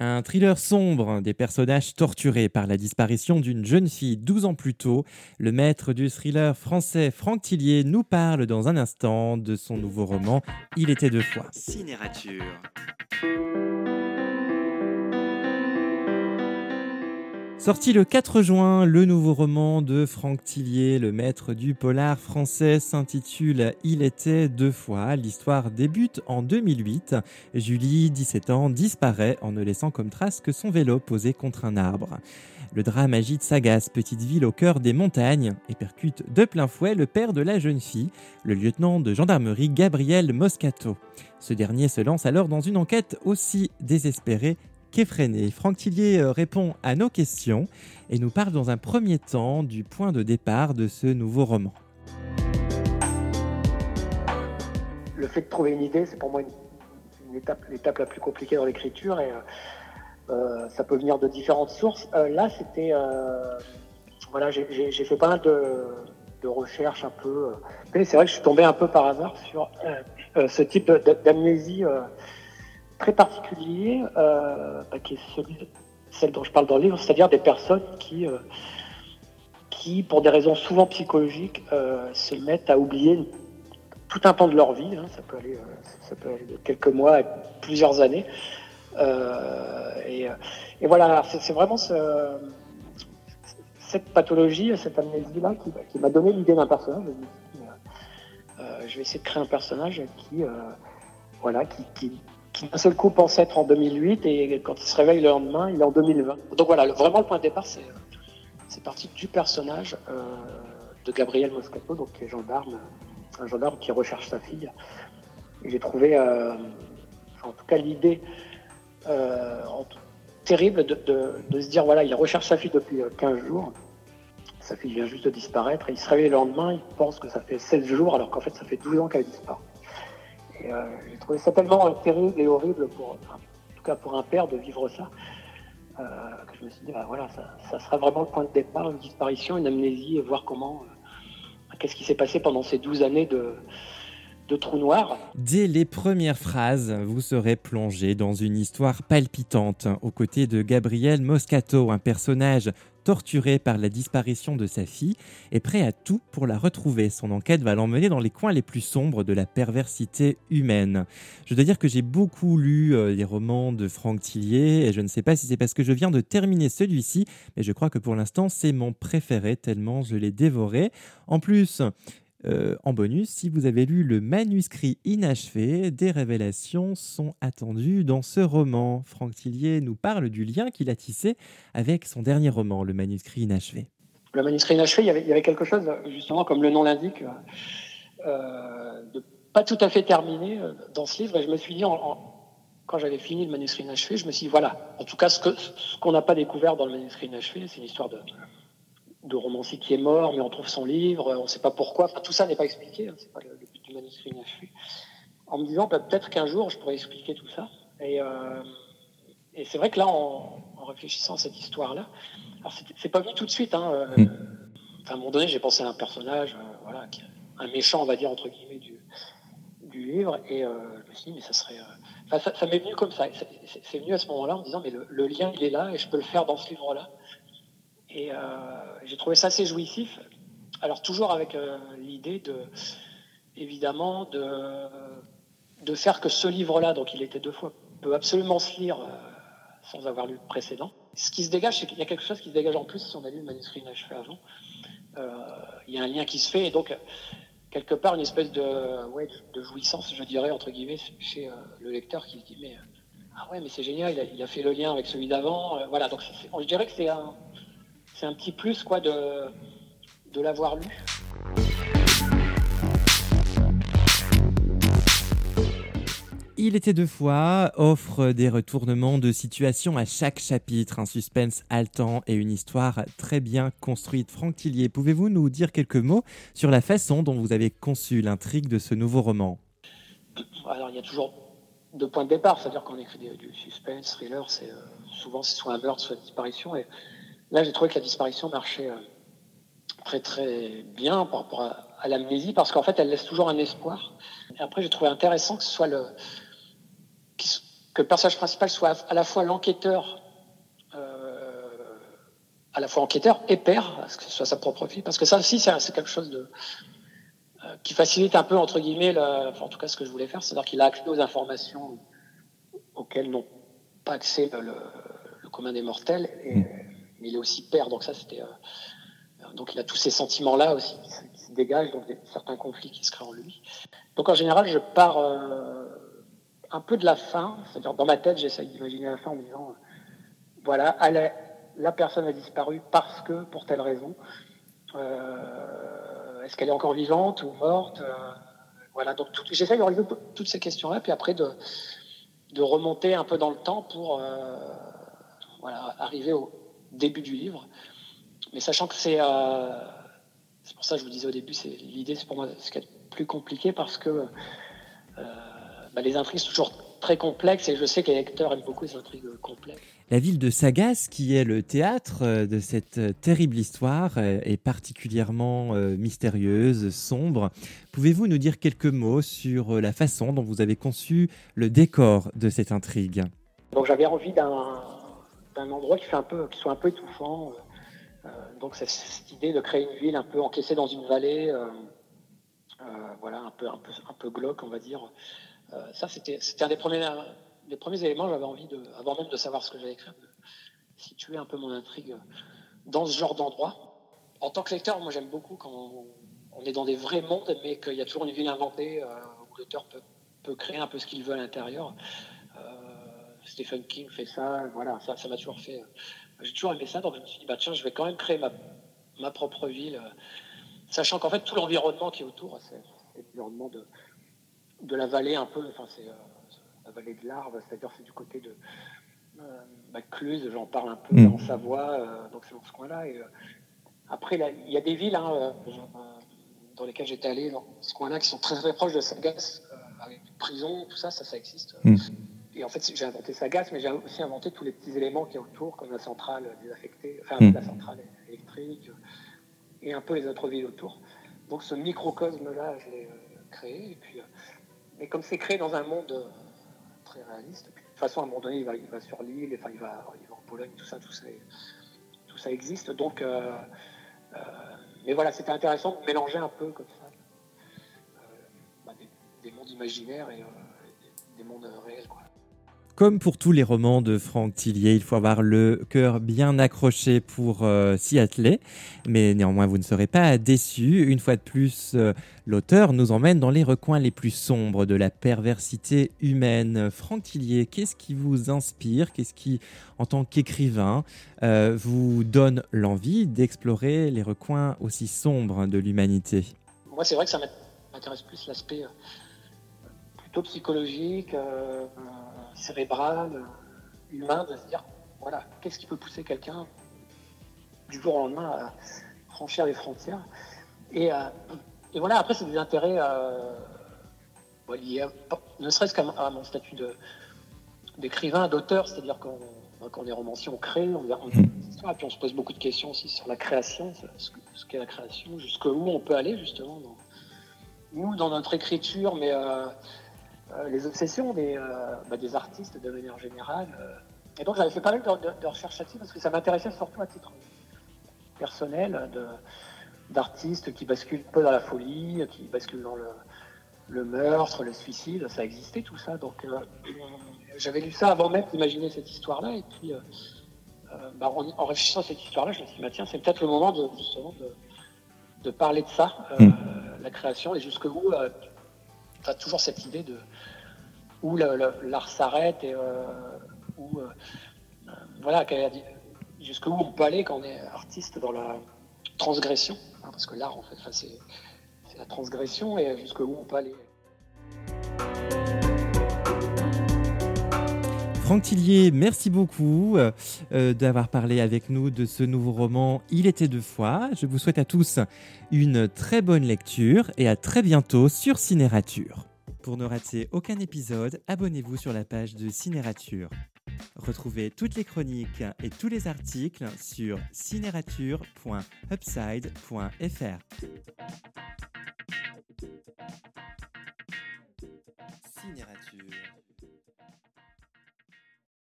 Un thriller sombre, des personnages torturés par la disparition d'une jeune fille 12 ans plus tôt. Le maître du thriller français Franck Tillier nous parle dans un instant de son nouveau roman Il était deux fois. Cinérature. Sorti le 4 juin, le nouveau roman de Franck Tillier, le maître du polar français, s'intitule Il était deux fois. L'histoire débute en 2008. Julie, 17 ans, disparaît en ne laissant comme trace que son vélo posé contre un arbre. Le drame agite Sagas, petite ville au cœur des montagnes, et percute de plein fouet le père de la jeune fille, le lieutenant de gendarmerie Gabriel Moscato. Ce dernier se lance alors dans une enquête aussi désespérée qu'effréné. Franck Tillier euh, répond à nos questions et nous parle dans un premier temps du point de départ de ce nouveau roman. Le fait de trouver une idée, c'est pour moi l'étape la plus compliquée dans l'écriture et euh, euh, ça peut venir de différentes sources. là, c'était. voilà, j'ai, fait pas mal de, recherches un peu. mais c'est vrai que je suis tombé un peu par hasard sur ce type d'amnésie très particulier, euh, bah, qui est celle dont je parle dans le livre, c'est-à-dire des personnes qui, euh, qui, pour des raisons souvent psychologiques, euh, se mettent à oublier tout un pan de leur vie. Hein. ça, peut aller, ça peut aller de quelques mois à plusieurs années. Et, voilà, c'est vraiment ce, cette pathologie, cette amnésie-là qui, m'a donné l'idée d'un personnage. je vais essayer de créer un personnage qui, voilà, qui, qui d'un seul coup pense être en 2008 et quand il se réveille le lendemain, il est en 2020. Donc voilà, vraiment le point de départ, c'est parti du personnage euh, de Gabriel Moscato, donc qui est gendarme, un gendarme qui recherche sa fille. J'ai trouvé, euh, en tout cas, l'idée euh, terrible de, se dire voilà, il recherche sa fille depuis 15 jours. Sa fille vient juste de disparaître et il se réveille le lendemain, il pense que ça fait 16 jours alors qu'en fait ça fait 12 ans qu'elle a disparu. Euh, j'ai trouvé ça tellement terrible et horrible, pour, en tout cas pour un père, de vivre ça, euh, que je me suis dit, bah, voilà, ça, sera vraiment le point de départ, une disparition, une amnésie, et voir comment, euh, qu'est-ce qui s'est passé pendant ces 12 années de, de trou noir. Dès les premières phrases, vous serez plongé dans une histoire palpitante aux côtés de Gabriel Moscato, un personnage torturé par la disparition de sa fille et prêt à tout pour la retrouver. Son enquête va l'emmener dans les coins les plus sombres de la perversité humaine. Je dois dire que j'ai beaucoup lu euh, les romans de Franck Tillier et je ne sais pas si c'est parce que je viens de terminer celui-ci, mais je crois que pour l'instant c'est mon préféré tellement je l'ai dévoré. En plus, euh, en bonus, si vous avez lu le manuscrit inachevé, des révélations sont attendues dans ce roman. Franck Tillier nous parle du lien qu'il a tissé avec son dernier roman, le manuscrit inachevé. Le manuscrit inachevé, il y avait, quelque chose, justement, comme le nom l'indique, euh, de pas tout à fait terminé euh, dans ce livre. Et je me suis dit, quand j'avais fini le manuscrit inachevé, je me suis dit, voilà, en tout cas, ce qu'on n'a pas découvert dans le manuscrit inachevé, c'est une histoire de, de romancier qui est mort, mais on trouve son livre, on ne sait pas pourquoi. tout ça n'est pas expliqué, hein, c'est pas le, but du manuscrit inachevé. En me disant bah, peut-être qu'un jour je pourrais expliquer tout ça. Et, euh, c'est vrai que là, en, réfléchissant à cette histoire-là, alors c'est pas venu tout de suite. Hein, euh, mm. à un moment donné, j'ai pensé à un personnage, euh, voilà, un méchant, on va dire entre guillemets du, livre, et je me suis dit mais ça serait, ça, m'est venu comme ça. C'est venu à ce moment-là en me disant mais le lien il est là et je peux le faire dans ce livre-là. Et euh, j'ai trouvé ça assez jouissif. Alors toujours avec euh, l'idée de, évidemment, de, de faire que ce livre-là, donc il était deux fois, peut absolument se lire euh, sans avoir lu le précédent. Ce qui se dégage, c'est qu'il y a quelque chose qui se dégage en plus si on a lu le manuscrit inachevé avant. il y a un lien qui se fait et donc quelque part une espèce de, ouais, de jouissance, je dirais, entre guillemets, chez le lecteur qui se dit mais ah ouais mais c'est génial, il a, il a, fait le lien avec celui d'avant. voilà, donc je dirais que c'est un, c'est un petit plus quoi de, de l'avoir lu. Il était deux fois, offre des retournements de situation à chaque chapitre, un suspense haletant et une histoire très bien construite. Franck Tillier, pouvez-vous nous dire quelques mots sur la façon dont vous avez conçu l'intrigue de ce nouveau roman? Alors il y a toujours deux points de départ, c'est-à-dire qu'on écrit du suspense, thriller, c'est euh, souvent c'est soit un meurtre, soit une disparition, et Là, j'ai trouvé que la disparition marchait euh, très très bien par rapport à, l'amnésie parce qu'en fait, elle laisse toujours un espoir. Et après, j'ai trouvé intéressant que ce soit le que le personnage principal soit à la fois l'enquêteur, à la fois enquêteur et père, que ce soit sa propre fille, parce que ça aussi, c'est quelque chose de, qui facilite un peu, entre guillemets, en tout cas ce que je voulais faire, c'est-à-dire qu'il a accès aux informations auxquelles n'ont pas accès le, commun des mortels, mm. Mais il est aussi père, donc ça c'était... Euh, donc il a tous ces sentiments-là aussi qui, se dégagent, donc certains conflits qui se créent en lui. Donc en général, je pars euh, un peu de la fin, c'est-à-dire dans ma tête, j'essaye d'imaginer la fin en me disant, euh, voilà, la personne a disparu parce que, pour telle raison. Est-ce qu'elle est encore vivante ou morte Voilà, donc j'essaye de résoudre toutes ces questions-là, puis après de, de remonter un peu dans le temps pour voilà, arriver au début du livre. Mais sachant que c'est. Euh, c'est pour ça que je vous disais au début, c'est l'idée, c'est pour moi ce qui est plus compliqué parce que euh, bah, les intrigues sont toujours très complexes et je sais que les lecteurs aiment beaucoup les intrigues complexes. La ville de Sagas, qui est le théâtre euh, de cette terrible histoire, est particulièrement mystérieuse, sombre. Pouvez-vous nous dire quelques mots sur la façon dont vous avez conçu le décor de cette intrigue? Donc j'avais envie d'un d'un endroit qui fait un peu, qui soit un peu étouffant. Euh, donc c'est cette idée de créer une ville un peu encaissée dans une vallée, euh, euh, voilà, un peu, un peu, un peu glauque, on va dire. ça, c'était, un des premiers, éléments. J'avais envie de, avant même de savoir ce que j'allais écrire, de situer un peu mon intrigue dans ce genre d'endroit. En tant que lecteur, moi j'aime beaucoup quand on, est dans des vrais mondes, mais qu'il y a toujours une ville inventée où l'auteur peut, créer un peu ce qu'il veut à l'intérieur. Stephen King fait ça, voilà, ça, ça m'a toujours fait. Euh, j'ai toujours aimé ça, donc je me suis dit, bah, tiens, je vais quand même créer ma, ma propre ville, euh, sachant qu'en fait, tout l'environnement qui est autour, c'est l'environnement de, de la vallée un peu, enfin, c'est euh, la vallée de l'Arve, c'est-à-dire c'est du côté de euh, Cluse, j'en parle un peu mm. en Savoie, donc c'est dans ce coin-là. Et, après, il y a des villes hein, dans lesquelles j'étais allé, dans ce coin-là, qui sont très, très proches de Sagas, avec prison, tout ça, ça, ça existe. Mm et en fait, j'ai inventé Sagas, mais j'ai aussi inventé tous les petits éléments qui y a autour, comme la centrale désaffectée, enfin hmm. la centrale électrique, et un peu les autres villes autour. Donc ce microcosme-là, je l'ai euh, créé. Et puis, mais euh, comme c'est créé dans un monde euh, très réaliste, de toute façon, à un moment donné, il va, il va sur l'île, enfin, il va, il va en Pologne, tout ça, tout ça, tout ça existe. Donc, mais voilà, c'était intéressant de mélanger un peu comme ça bah, des, mondes imaginaires et des, des mondes réels. Quoi. Comme pour tous les romans de Franck Tillier, il faut avoir le cœur bien accroché pour euh, s'y atteler. Mais néanmoins, vous ne serez pas déçus. Une fois de plus, euh, l'auteur nous emmène dans les recoins les plus sombres de la perversité humaine. Franck Tillier, qu'est-ce qui vous inspire? Qu'est-ce qui, en tant qu'écrivain, euh, vous donne l'envie d'explorer les recoins aussi sombres de l'humanité? Moi, c'est vrai que ça m'intéresse plus l'aspect plutôt psychologique cérébral, euh, humain, de se dire, voilà, qu'est-ce qui peut pousser quelqu'un du jour au lendemain à franchir les frontières et, euh, et voilà, après, c'est des intérêts euh, liés, ne serait-ce qu'à mon statut d'écrivain, d'auteur, c'est-à-dire qu'on quand est romancier, on crée, on, on, et puis on se pose beaucoup de questions aussi sur la création, ce qu'est la création, jusqu'où on peut aller justement, dans, nous, dans notre écriture, mais euh, les obsessions des, euh, bah, des, artistes de manière générale. Euh. Et donc j'avais fait pas mal de, recherches là-dessus parce que ça m'intéressait surtout à titre personnel d'artistes qui basculent peu dans la folie, qui basculent dans le, meurtre, le suicide, ça existait tout ça. Donc j'avais lu ça avant même d'imaginer cette histoire-là. Et puis bah, en, réfléchissant à cette histoire-là, je me suis dit, bah, tiens, c'est peut-être le moment de, justement de, parler de ça, hmm. la création, et jusqu'où toujours cette idée de où l'art s'arrête et euh, où, euh, voilà, jusqu'où on peut aller quand on est artiste dans la transgression, hein, parce que l'art, en fait, c'est la transgression et jusqu'où on peut aller. Franck Tillier, merci beaucoup euh, euh, d'avoir parlé avec nous de ce nouveau roman Il était deux fois. Je vous souhaite à tous une très bonne lecture et à très bientôt sur Cinérature. Pour ne rater aucun épisode, abonnez-vous sur la page de Cinérature. Retrouvez toutes les chroniques et tous les articles sur cinérature.upside.fr. Cinérature.